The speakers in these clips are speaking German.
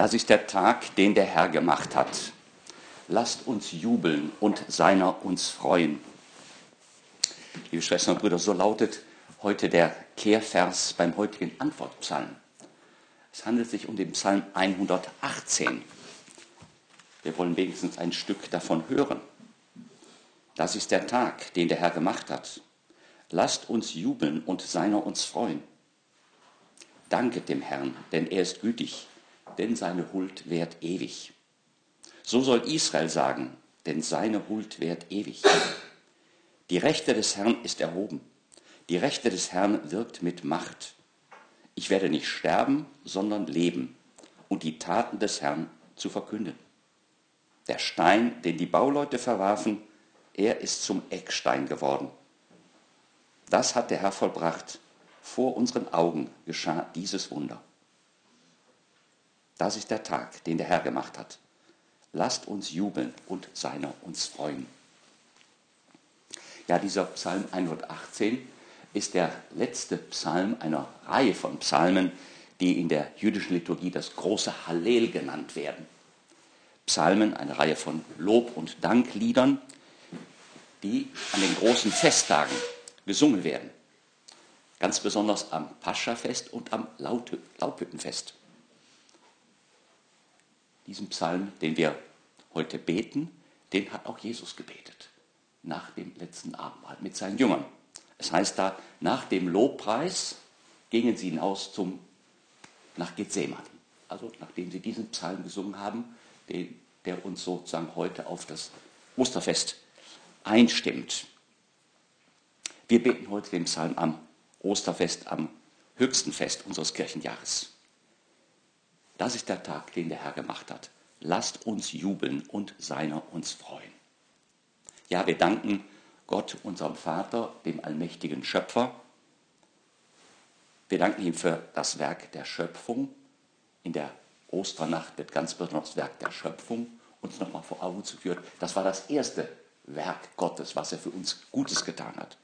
Das ist der Tag, den der Herr gemacht hat. Lasst uns jubeln und seiner uns freuen. Liebe Schwestern und Brüder, so lautet heute der Kehrvers beim heutigen Antwortpsalm. Es handelt sich um den Psalm 118. Wir wollen wenigstens ein Stück davon hören. Das ist der Tag, den der Herr gemacht hat. Lasst uns jubeln und seiner uns freuen. Danket dem Herrn, denn er ist gütig, denn seine Huld währt ewig. So soll Israel sagen, denn seine Huld währt ewig. Die Rechte des Herrn ist erhoben. Die Rechte des Herrn wirkt mit Macht. Ich werde nicht sterben, sondern leben und die Taten des Herrn zu verkünden. Der Stein, den die Bauleute verwarfen, er ist zum Eckstein geworden. Das hat der Herr vollbracht. Vor unseren Augen geschah dieses Wunder. Das ist der Tag, den der Herr gemacht hat. Lasst uns jubeln und seiner uns freuen. Ja, dieser Psalm 118 ist der letzte Psalm einer Reihe von Psalmen, die in der jüdischen Liturgie das große Hallel genannt werden. Psalmen, eine Reihe von Lob- und Dankliedern, die an den großen Festtagen gesungen werden. Ganz besonders am Paschafest und am Laubhüttenfest diesen Psalm, den wir heute beten, den hat auch Jesus gebetet. Nach dem letzten Abendmahl mit seinen Jüngern. Es heißt da, nach dem Lobpreis gingen sie hinaus zum, nach Gethsemane. Also nachdem sie diesen Psalm gesungen haben, den, der uns sozusagen heute auf das Osterfest einstimmt. Wir beten heute den Psalm am Osterfest, am höchsten Fest unseres Kirchenjahres. Das ist der Tag, den der Herr gemacht hat. Lasst uns jubeln und seiner uns freuen. Ja, wir danken Gott, unserem Vater, dem allmächtigen Schöpfer. Wir danken ihm für das Werk der Schöpfung. In der Osternacht wird ganz besonders das Werk der Schöpfung uns nochmal vor Augen zu führen. Das war das erste Werk Gottes, was er für uns Gutes getan hat.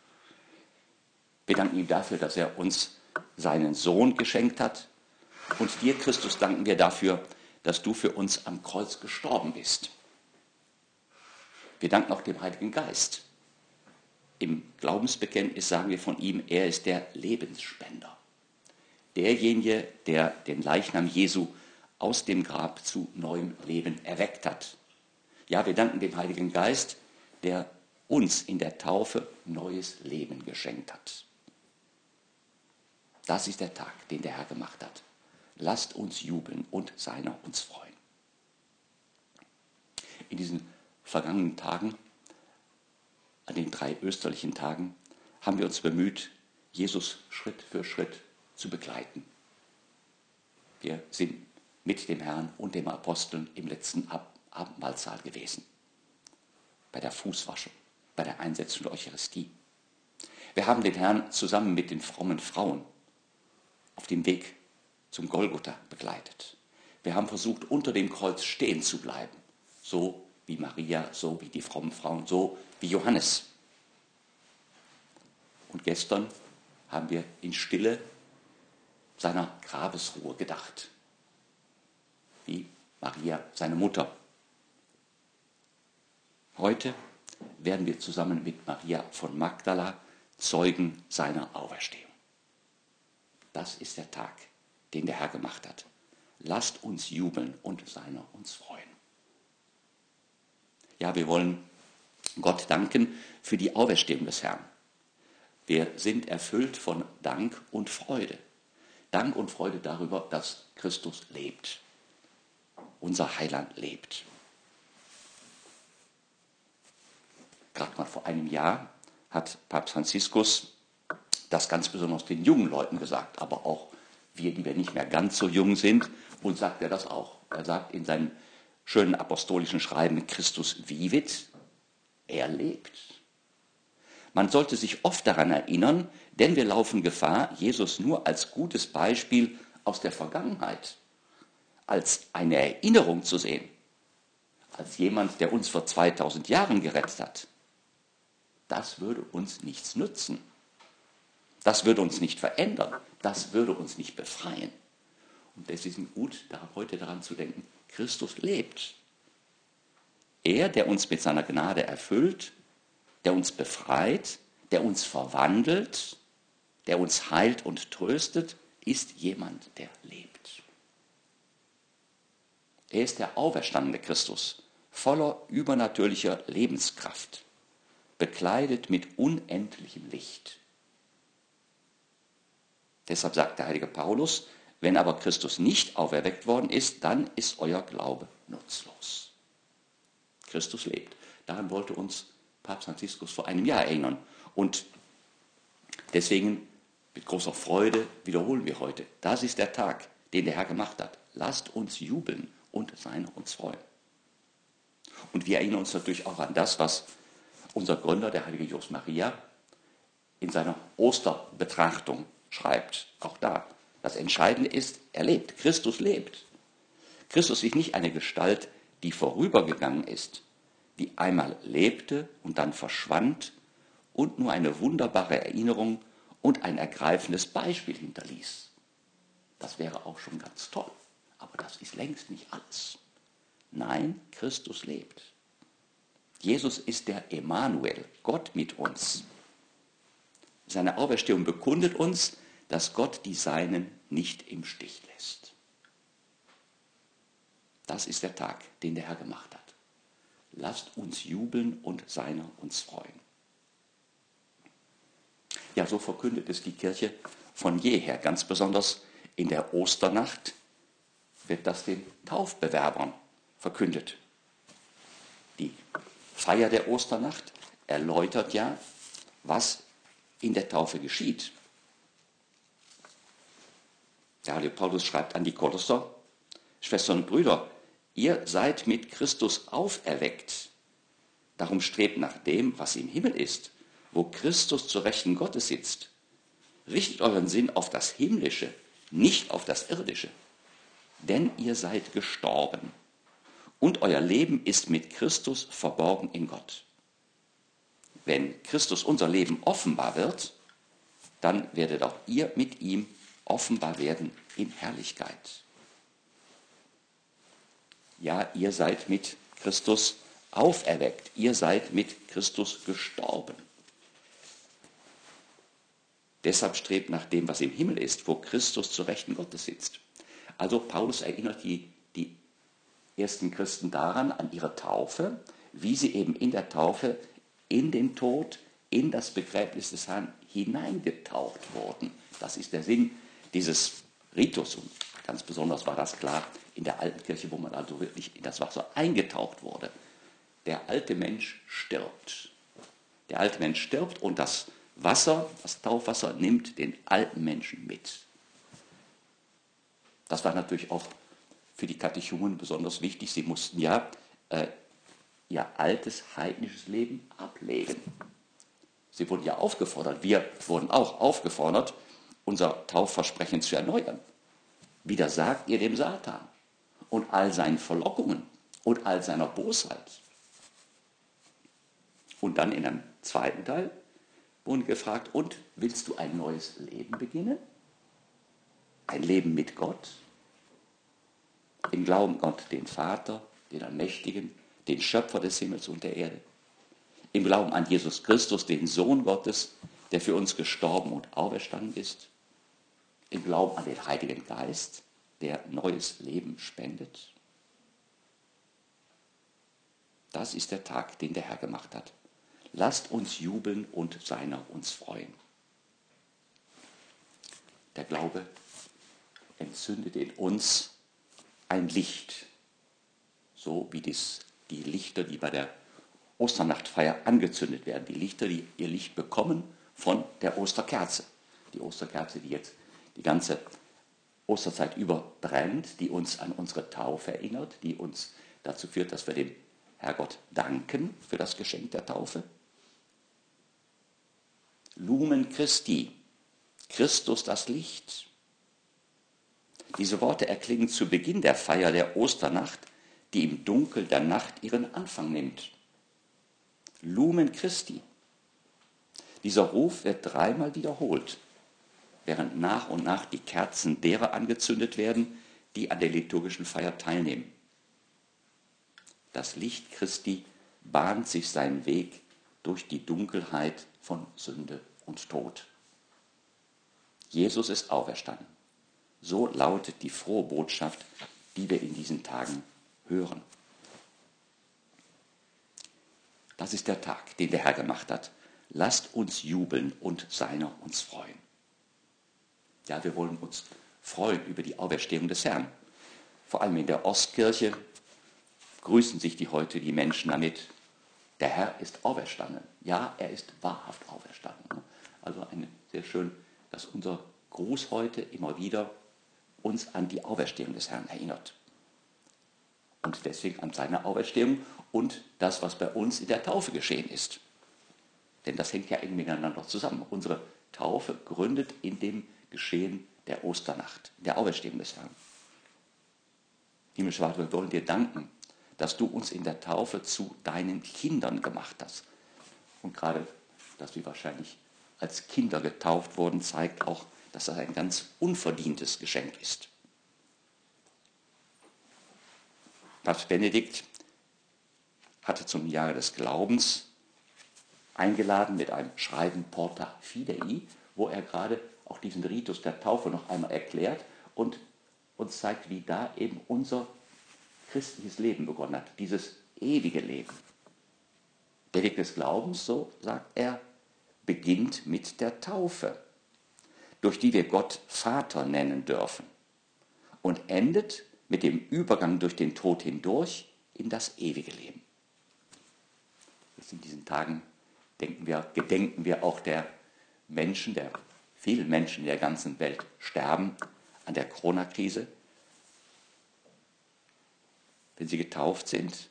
Wir danken ihm dafür, dass er uns seinen Sohn geschenkt hat, und dir, Christus, danken wir dafür, dass du für uns am Kreuz gestorben bist. Wir danken auch dem Heiligen Geist. Im Glaubensbekenntnis sagen wir von ihm, er ist der Lebensspender. Derjenige, der den Leichnam Jesu aus dem Grab zu neuem Leben erweckt hat. Ja, wir danken dem Heiligen Geist, der uns in der Taufe neues Leben geschenkt hat. Das ist der Tag, den der Herr gemacht hat lasst uns jubeln und seiner uns freuen. In diesen vergangenen Tagen, an den drei österlichen Tagen, haben wir uns bemüht, Jesus Schritt für Schritt zu begleiten. Wir sind mit dem Herrn und dem Aposteln im letzten Abendmahlsaal gewesen, bei der Fußwaschung, bei der Einsetzung der Eucharistie. Wir haben den Herrn zusammen mit den frommen Frauen auf dem Weg zum Golgotha begleitet. Wir haben versucht, unter dem Kreuz stehen zu bleiben, so wie Maria, so wie die frommen Frauen, so wie Johannes. Und gestern haben wir in Stille seiner Grabesruhe gedacht, wie Maria, seine Mutter. Heute werden wir zusammen mit Maria von Magdala Zeugen seiner Auferstehung. Das ist der Tag, den der Herr gemacht hat. Lasst uns jubeln und seiner uns freuen. Ja, wir wollen Gott danken für die Auferstehung des Herrn. Wir sind erfüllt von Dank und Freude. Dank und Freude darüber, dass Christus lebt. Unser Heiland lebt. Gerade mal vor einem Jahr hat Papst Franziskus das ganz besonders den jungen Leuten gesagt, aber auch wir, die wir nicht mehr ganz so jung sind, und sagt er das auch. Er sagt in seinem schönen apostolischen Schreiben, Christus vivit, er lebt. Man sollte sich oft daran erinnern, denn wir laufen Gefahr, Jesus nur als gutes Beispiel aus der Vergangenheit, als eine Erinnerung zu sehen, als jemand, der uns vor 2000 Jahren gerettet hat. Das würde uns nichts nützen. Das würde uns nicht verändern. Das würde uns nicht befreien. Und es ist gut, heute daran zu denken, Christus lebt. Er, der uns mit seiner Gnade erfüllt, der uns befreit, der uns verwandelt, der uns heilt und tröstet, ist jemand, der lebt. Er ist der auferstandene Christus, voller übernatürlicher Lebenskraft, bekleidet mit unendlichem Licht. Deshalb sagt der heilige Paulus, wenn aber Christus nicht auferweckt worden ist, dann ist euer Glaube nutzlos. Christus lebt. Daran wollte uns Papst Franziskus vor einem Jahr erinnern. Und deswegen mit großer Freude wiederholen wir heute, das ist der Tag, den der Herr gemacht hat. Lasst uns jubeln und seiner uns freuen. Und wir erinnern uns natürlich auch an das, was unser Gründer, der heilige Jos Maria, in seiner Osterbetrachtung schreibt. Auch da. Das Entscheidende ist, er lebt. Christus lebt. Christus ist nicht eine Gestalt, die vorübergegangen ist, die einmal lebte und dann verschwand und nur eine wunderbare Erinnerung und ein ergreifendes Beispiel hinterließ. Das wäre auch schon ganz toll, aber das ist längst nicht alles. Nein, Christus lebt. Jesus ist der Emanuel, Gott mit uns. Seine Auferstehung bekundet uns, dass Gott die Seinen nicht im Stich lässt. Das ist der Tag, den der Herr gemacht hat. Lasst uns jubeln und seiner uns freuen. Ja, so verkündet es die Kirche von jeher. Ganz besonders in der Osternacht wird das den Taufbewerbern verkündet. Die Feier der Osternacht erläutert ja, was in der Taufe geschieht. Der Heilige Paulus schreibt an die Kolosser, Schwestern und Brüder, ihr seid mit Christus auferweckt. Darum strebt nach dem, was im Himmel ist, wo Christus zur Rechten Gottes sitzt. Richtet euren Sinn auf das Himmlische, nicht auf das Irdische. Denn ihr seid gestorben und euer Leben ist mit Christus verborgen in Gott. Wenn Christus unser Leben offenbar wird, dann werdet auch ihr mit ihm offenbar werden in Herrlichkeit. Ja, ihr seid mit Christus auferweckt, ihr seid mit Christus gestorben. Deshalb strebt nach dem, was im Himmel ist, wo Christus zur Rechten Gottes sitzt. Also Paulus erinnert die, die ersten Christen daran, an ihre Taufe, wie sie eben in der Taufe in den Tod, in das Begräbnis des Herrn hineingetaucht wurden. Das ist der Sinn dieses Ritus. Und ganz besonders war das klar in der alten Kirche, wo man also wirklich in das Wasser eingetaucht wurde. Der alte Mensch stirbt. Der alte Mensch stirbt und das Wasser, das Taufwasser, nimmt den alten Menschen mit. Das war natürlich auch für die Katechumen besonders wichtig. Sie mussten ja äh, ihr altes heidnisches Leben ablegen. Sie wurden ja aufgefordert, wir wurden auch aufgefordert, unser Taufversprechen zu erneuern. Widersagt ihr dem Satan und all seinen Verlockungen und all seiner Bosheit. Und dann in einem zweiten Teil wurden gefragt, und willst du ein neues Leben beginnen? Ein Leben mit Gott? Im Glauben Gott, den Vater, den Allmächtigen, den Schöpfer des Himmels und der Erde. Im Glauben an Jesus Christus, den Sohn Gottes, der für uns gestorben und auferstanden ist im Glauben an den Heiligen Geist, der neues Leben spendet. Das ist der Tag, den der Herr gemacht hat. Lasst uns jubeln und seiner uns freuen. Der Glaube entzündet in uns ein Licht, so wie dies, die Lichter, die bei der Osternachtfeier angezündet werden, die Lichter, die ihr Licht bekommen von der Osterkerze. Die Osterkerze, die jetzt die ganze Osterzeit über brennt, die uns an unsere Taufe erinnert, die uns dazu führt, dass wir dem Herrgott danken für das Geschenk der Taufe. Lumen Christi, Christus das Licht. Diese Worte erklingen zu Beginn der Feier der Osternacht, die im Dunkel der Nacht ihren Anfang nimmt. Lumen Christi. Dieser Ruf wird dreimal wiederholt während nach und nach die Kerzen derer angezündet werden, die an der liturgischen Feier teilnehmen. Das Licht Christi bahnt sich seinen Weg durch die Dunkelheit von Sünde und Tod. Jesus ist auferstanden. So lautet die frohe Botschaft, die wir in diesen Tagen hören. Das ist der Tag, den der Herr gemacht hat. Lasst uns jubeln und seiner uns freuen. Ja, wir wollen uns freuen über die Auferstehung des Herrn. Vor allem in der Ostkirche grüßen sich die heute die Menschen damit. Der Herr ist auferstanden. Ja, er ist wahrhaft auferstanden. Also eine, sehr schön, dass unser Gruß heute immer wieder uns an die Auferstehung des Herrn erinnert. Und deswegen an seine Auferstehung und das, was bei uns in der Taufe geschehen ist. Denn das hängt ja eng miteinander zusammen. Unsere Taufe gründet in dem Geschehen der Osternacht, der Auferstehung des Herrn. Himmlischer Vater, wir wollen dir danken, dass du uns in der Taufe zu deinen Kindern gemacht hast. Und gerade, dass wir wahrscheinlich als Kinder getauft wurden, zeigt auch, dass das ein ganz unverdientes Geschenk ist. Papst Benedikt hatte zum Jahre des Glaubens eingeladen mit einem Schreiben Porta Fidei, wo er gerade auch diesen Ritus der Taufe noch einmal erklärt und uns zeigt, wie da eben unser christliches Leben begonnen hat, dieses ewige Leben. Der Weg des Glaubens, so sagt er, beginnt mit der Taufe, durch die wir Gott Vater nennen dürfen und endet mit dem Übergang durch den Tod hindurch in das ewige Leben. Jetzt in diesen Tagen wir, gedenken wir auch der Menschen, der vielen Menschen in der ganzen Welt sterben an der Corona-Krise, wenn sie getauft sind.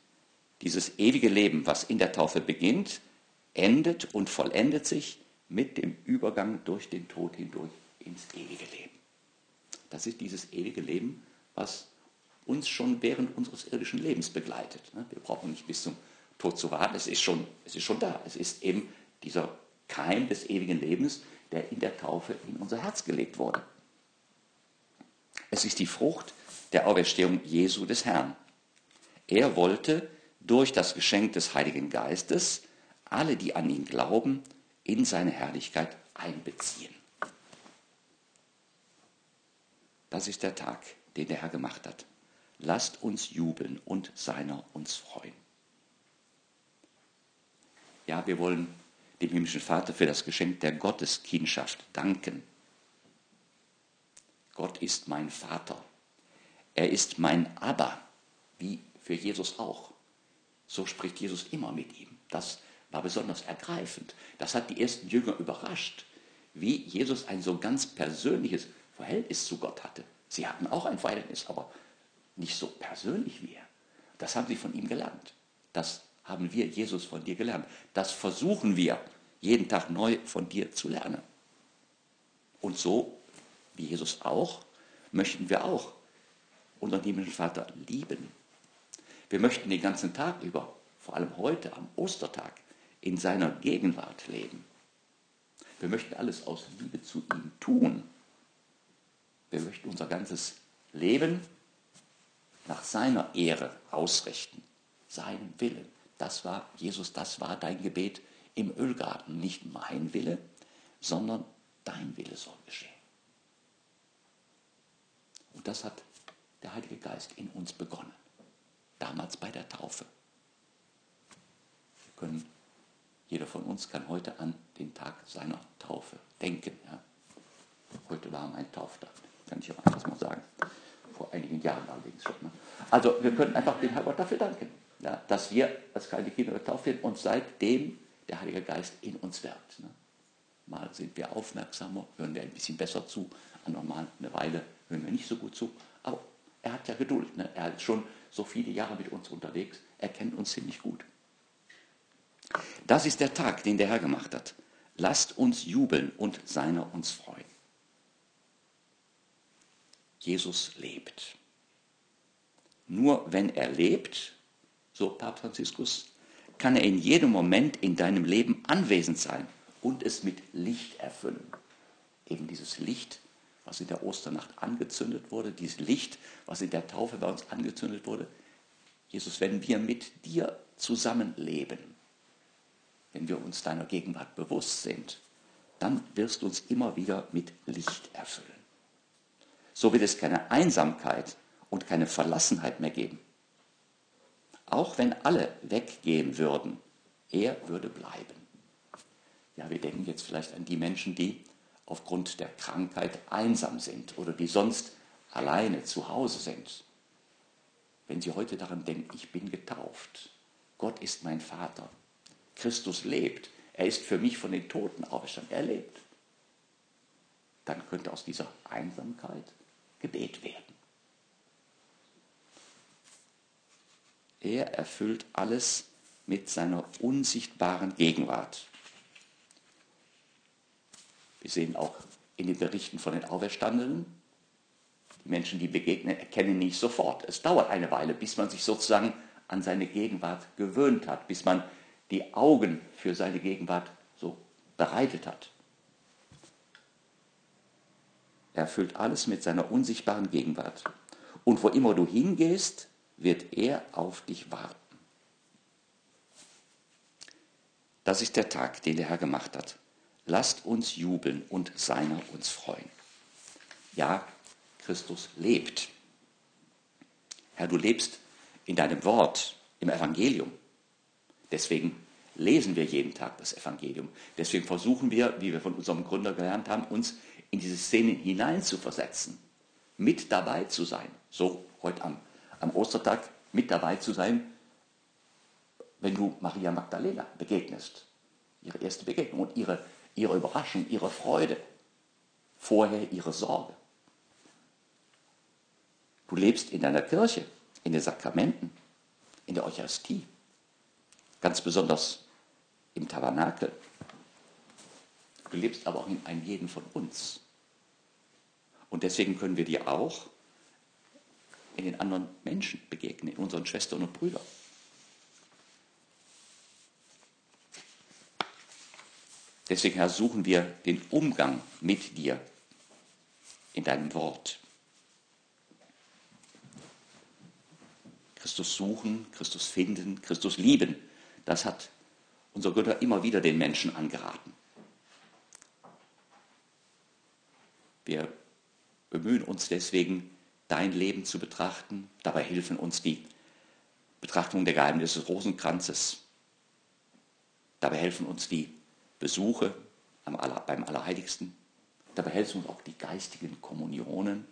Dieses ewige Leben, was in der Taufe beginnt, endet und vollendet sich mit dem Übergang durch den Tod hindurch ins ewige Leben. Das ist dieses ewige Leben, was uns schon während unseres irdischen Lebens begleitet. Wir brauchen nicht bis zum Tod zu warten, es ist schon, es ist schon da. Es ist eben dieser Keim des ewigen Lebens, der in der Taufe in unser Herz gelegt wurde. Es ist die Frucht der Auferstehung Jesu des Herrn. Er wollte durch das Geschenk des Heiligen Geistes alle, die an ihn glauben, in seine Herrlichkeit einbeziehen. Das ist der Tag, den der Herr gemacht hat. Lasst uns jubeln und seiner uns freuen. Ja, wir wollen dem himmlischen Vater für das Geschenk der Gotteskindschaft danken. Gott ist mein Vater. Er ist mein Abba, wie für Jesus auch. So spricht Jesus immer mit ihm. Das war besonders ergreifend. Das hat die ersten Jünger überrascht, wie Jesus ein so ganz persönliches Verhältnis zu Gott hatte. Sie hatten auch ein Verhältnis, aber nicht so persönlich wie er. Das haben sie von ihm gelernt. Das haben wir, Jesus, von dir gelernt. Das versuchen wir jeden Tag neu von dir zu lernen. Und so, wie Jesus auch, möchten wir auch unseren himmlischen Vater lieben. Wir möchten den ganzen Tag über, vor allem heute am Ostertag, in seiner Gegenwart leben. Wir möchten alles aus Liebe zu ihm tun. Wir möchten unser ganzes Leben nach seiner Ehre ausrichten, seinen Willen. Das war, Jesus, das war dein Gebet im Ölgarten. Nicht mein Wille, sondern dein Wille soll geschehen. Und das hat der Heilige Geist in uns begonnen. Damals bei der Taufe. Wir können, jeder von uns kann heute an den Tag seiner Taufe denken. Ja. Heute war mein Tauftag, kann ich auch einfach mal sagen. Vor einigen Jahren allerdings schon. Ne? Also wir können einfach dem Herrgott dafür danken ja, dass wir als kleine Kinder getauft werden und seitdem der Heilige Geist in uns wirkt. Ne? Mal sind wir aufmerksamer, hören wir ein bisschen besser zu, normal eine Weile hören wir nicht so gut zu, aber er hat ja Geduld. Ne? Er ist schon so viele Jahre mit uns unterwegs, er kennt uns ziemlich gut. Das ist der Tag, den der Herr gemacht hat. Lasst uns jubeln und seiner uns freuen. Jesus lebt. Nur wenn er lebt, so Papst Franziskus, kann er in jedem Moment in deinem Leben anwesend sein und es mit Licht erfüllen. Eben dieses Licht, was in der Osternacht angezündet wurde, dieses Licht, was in der Taufe bei uns angezündet wurde. Jesus, wenn wir mit dir zusammenleben, wenn wir uns deiner Gegenwart bewusst sind, dann wirst du uns immer wieder mit Licht erfüllen. So wird es keine Einsamkeit und keine Verlassenheit mehr geben. Auch wenn alle weggehen würden, er würde bleiben. Ja, wir denken jetzt vielleicht an die Menschen, die aufgrund der Krankheit einsam sind oder die sonst alleine zu Hause sind. Wenn Sie heute daran denken, ich bin getauft, Gott ist mein Vater, Christus lebt, er ist für mich von den Toten auferstanden, er lebt, dann könnte aus dieser Einsamkeit Gebet werden. Er erfüllt alles mit seiner unsichtbaren Gegenwart. Wir sehen auch in den Berichten von den Auferstandenen, die Menschen, die begegnen, erkennen nicht sofort. Es dauert eine Weile, bis man sich sozusagen an seine Gegenwart gewöhnt hat, bis man die Augen für seine Gegenwart so bereitet hat. Er erfüllt alles mit seiner unsichtbaren Gegenwart. Und wo immer du hingehst, wird er auf dich warten. Das ist der Tag, den der Herr gemacht hat. Lasst uns jubeln und seiner uns freuen. Ja, Christus lebt. Herr, du lebst in deinem Wort, im Evangelium. Deswegen lesen wir jeden Tag das Evangelium. Deswegen versuchen wir, wie wir von unserem Gründer gelernt haben, uns in diese Szene hineinzuversetzen, mit dabei zu sein. So heute am, am Ostertag mit dabei zu sein, wenn du Maria Magdalena begegnest. Ihre erste Begegnung und ihre ihre Überraschung, ihre Freude, vorher ihre Sorge. Du lebst in deiner Kirche, in den Sakramenten, in der Eucharistie, ganz besonders im Tabernakel. Du lebst aber auch in einem jeden von uns. Und deswegen können wir dir auch in den anderen Menschen begegnen, in unseren Schwestern und Brüdern. Deswegen, Herr, suchen wir den Umgang mit dir in deinem Wort. Christus suchen, Christus finden, Christus lieben, das hat unser Götter immer wieder den Menschen angeraten. Wir bemühen uns deswegen, dein Leben zu betrachten. Dabei helfen uns die Betrachtung der Geheimnisse des Rosenkranzes. Dabei helfen uns die Besuche beim Allerheiligsten. Dabei helfen uns auch die geistigen Kommunionen,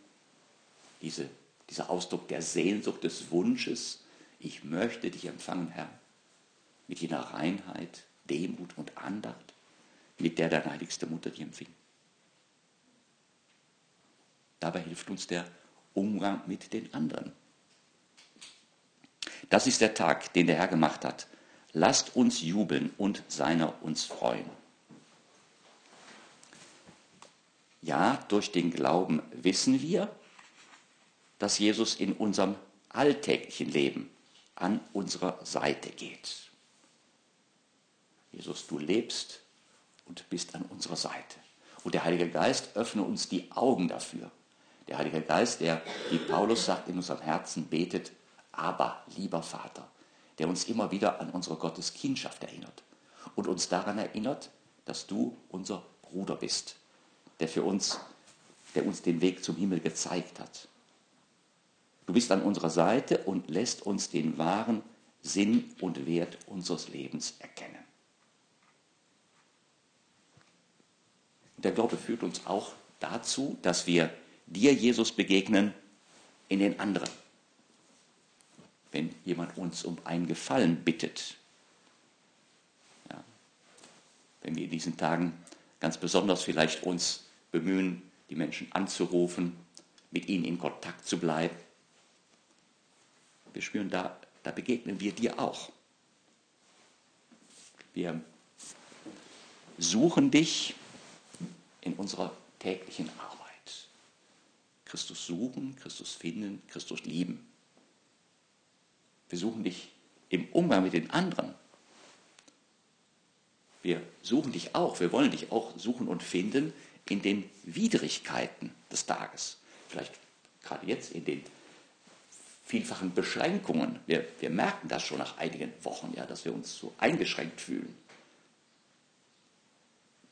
diese, dieser Ausdruck der Sehnsucht, des Wunsches. Ich möchte dich empfangen, Herr, mit jener Reinheit, Demut und Andacht, mit der deine heiligste Mutter dich empfing. Dabei hilft uns der Umgang mit den anderen. Das ist der Tag, den der Herr gemacht hat. Lasst uns jubeln und seiner uns freuen. Ja, durch den Glauben wissen wir, dass Jesus in unserem alltäglichen Leben an unserer Seite geht. Jesus, du lebst und bist an unserer Seite. Und der Heilige Geist öffne uns die Augen dafür. Der Heilige Geist, der, wie Paulus sagt, in unserem Herzen betet, aber lieber Vater, der uns immer wieder an unsere Gotteskindschaft erinnert und uns daran erinnert, dass du unser Bruder bist, der für uns, der uns den Weg zum Himmel gezeigt hat. Du bist an unserer Seite und lässt uns den wahren Sinn und Wert unseres Lebens erkennen. Der Glaube führt uns auch dazu, dass wir dir, Jesus, begegnen in den anderen wenn jemand uns um einen Gefallen bittet. Ja. Wenn wir in diesen Tagen ganz besonders vielleicht uns bemühen, die Menschen anzurufen, mit ihnen in Kontakt zu bleiben. Wir spüren, da, da begegnen wir dir auch. Wir suchen dich in unserer täglichen Arbeit. Christus suchen, Christus finden, Christus lieben. Wir suchen dich im Umgang mit den anderen. Wir suchen dich auch, wir wollen dich auch suchen und finden in den Widrigkeiten des Tages. Vielleicht gerade jetzt in den vielfachen Beschränkungen. Wir, wir merken das schon nach einigen Wochen, ja, dass wir uns so eingeschränkt fühlen.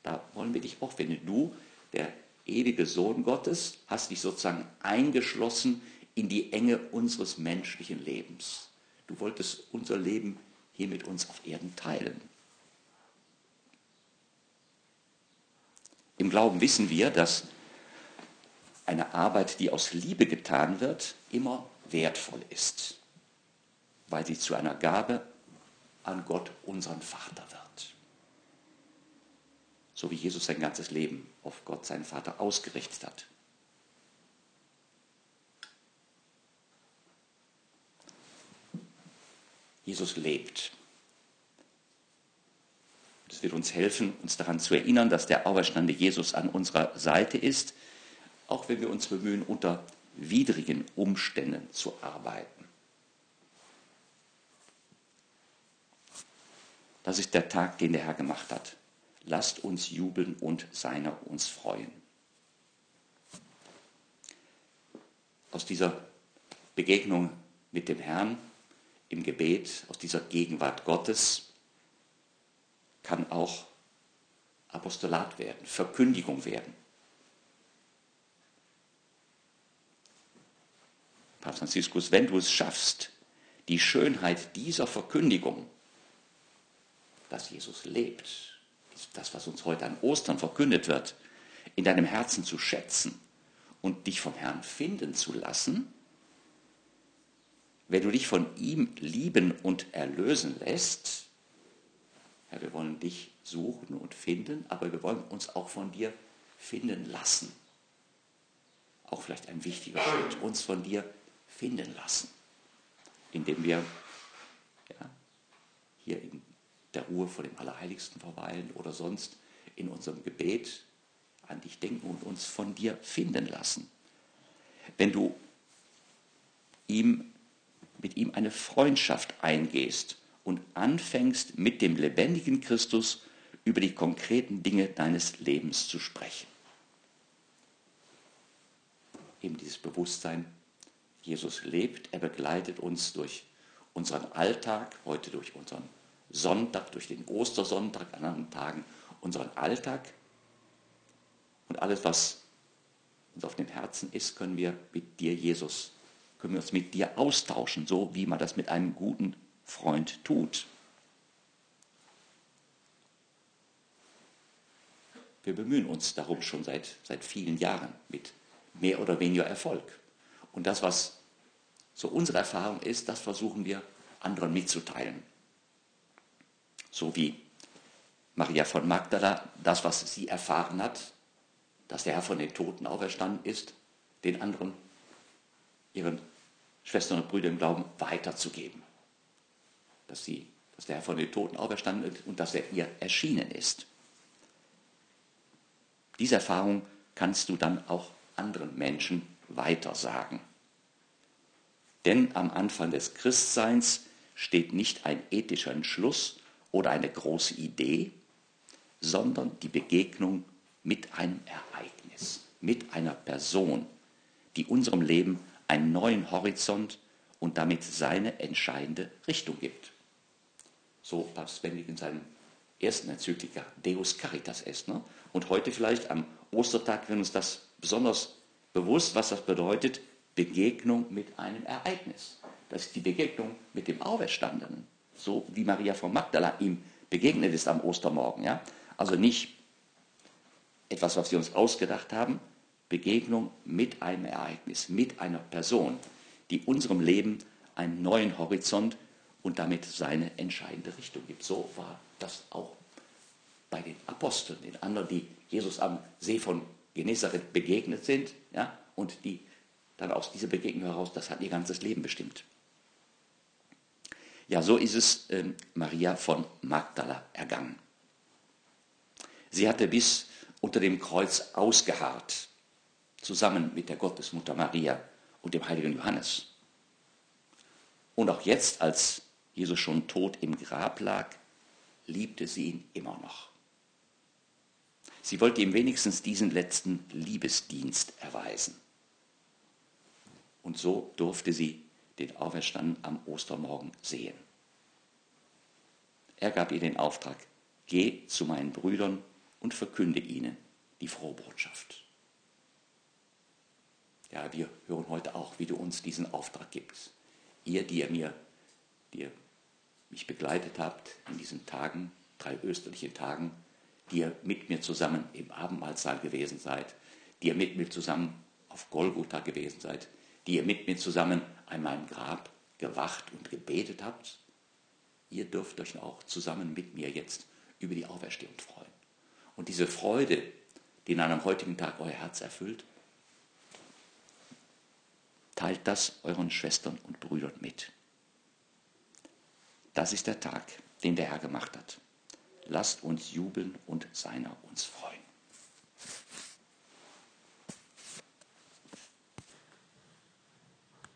Da wollen wir dich auch, wenn du, der ewige Sohn Gottes, hast dich sozusagen eingeschlossen in die Enge unseres menschlichen Lebens. Du wolltest unser Leben hier mit uns auf Erden teilen. Im Glauben wissen wir, dass eine Arbeit, die aus Liebe getan wird, immer wertvoll ist, weil sie zu einer Gabe an Gott, unseren Vater wird. So wie Jesus sein ganzes Leben auf Gott, seinen Vater, ausgerichtet hat. Jesus lebt. Das wird uns helfen, uns daran zu erinnern, dass der auferstandene Jesus an unserer Seite ist, auch wenn wir uns bemühen, unter widrigen Umständen zu arbeiten. Das ist der Tag, den der Herr gemacht hat. Lasst uns jubeln und seiner uns freuen. Aus dieser Begegnung mit dem Herrn im Gebet, aus dieser Gegenwart Gottes, kann auch Apostolat werden, Verkündigung werden. Papst Franziskus, wenn du es schaffst, die Schönheit dieser Verkündigung, dass Jesus lebt, das, was uns heute an Ostern verkündet wird, in deinem Herzen zu schätzen und dich vom Herrn finden zu lassen, wenn du dich von ihm lieben und erlösen lässt, ja, wir wollen dich suchen und finden, aber wir wollen uns auch von dir finden lassen. Auch vielleicht ein wichtiger Schritt, uns von dir finden lassen, indem wir ja, hier in der Ruhe vor dem Allerheiligsten verweilen oder sonst in unserem Gebet an dich denken und uns von dir finden lassen. Wenn du ihm, mit ihm eine Freundschaft eingehst und anfängst mit dem lebendigen Christus über die konkreten Dinge deines Lebens zu sprechen. Eben dieses Bewusstsein, Jesus lebt, er begleitet uns durch unseren Alltag, heute durch unseren Sonntag, durch den Ostersonntag, an anderen Tagen unseren Alltag. Und alles, was uns auf dem Herzen ist, können wir mit dir, Jesus, können wir uns mit dir austauschen, so wie man das mit einem guten Freund tut. Wir bemühen uns darum schon seit, seit vielen Jahren mit mehr oder weniger Erfolg. Und das, was so unsere Erfahrung ist, das versuchen wir anderen mitzuteilen. So wie Maria von Magdala das, was sie erfahren hat, dass der Herr von den Toten auferstanden ist, den anderen, ihren Schwestern und Brüdern im Glauben weiterzugeben. Dass, sie, dass der Herr von den Toten auferstanden ist und dass er ihr erschienen ist. Diese Erfahrung kannst du dann auch anderen Menschen weitersagen. Denn am Anfang des Christseins steht nicht ein ethischer Entschluss oder eine große Idee, sondern die Begegnung mit einem Ereignis, mit einer Person, die unserem Leben einen neuen Horizont und damit seine entscheidende Richtung gibt. So Papst Benedikt in seinem ersten Enzyklika Deus Caritas est. Ne? Und heute vielleicht am Ostertag wird uns das besonders bewusst, was das bedeutet, Begegnung mit einem Ereignis. Das ist die Begegnung mit dem Auferstandenen, so wie Maria von Magdala ihm begegnet ist am Ostermorgen. Ja? Also nicht etwas, was wir uns ausgedacht haben, Begegnung mit einem Ereignis, mit einer Person, die unserem Leben einen neuen Horizont und damit seine entscheidende Richtung gibt. So war das auch bei den Aposteln, den anderen, die Jesus am See von Genezareth begegnet sind ja, und die dann aus dieser Begegnung heraus, das hat ihr ganzes Leben bestimmt. Ja, so ist es äh, Maria von Magdala ergangen. Sie hatte bis unter dem Kreuz ausgeharrt, zusammen mit der Gottesmutter Maria und dem heiligen Johannes. Und auch jetzt, als Jesus schon tot im Grab lag, liebte sie ihn immer noch. Sie wollte ihm wenigstens diesen letzten Liebesdienst erweisen. Und so durfte sie den Auferstanden am Ostermorgen sehen. Er gab ihr den Auftrag, geh zu meinen Brüdern und verkünde ihnen die frohe Botschaft. Ja, wir hören heute auch, wie du uns diesen Auftrag gibst. Ihr, die ihr mir, die ihr mich begleitet habt in diesen Tagen, drei österlichen Tagen, die ihr mit mir zusammen im Abendmahlsaal gewesen seid, die ihr mit mir zusammen auf Golgotha gewesen seid, die ihr mit mir zusammen an meinem Grab gewacht und gebetet habt, ihr dürft euch auch zusammen mit mir jetzt über die Auferstehung freuen. Und diese Freude, die in einem heutigen Tag euer Herz erfüllt, teilt das euren Schwestern und Brüdern mit. Das ist der Tag, den der Herr gemacht hat. Lasst uns jubeln und seiner uns freuen.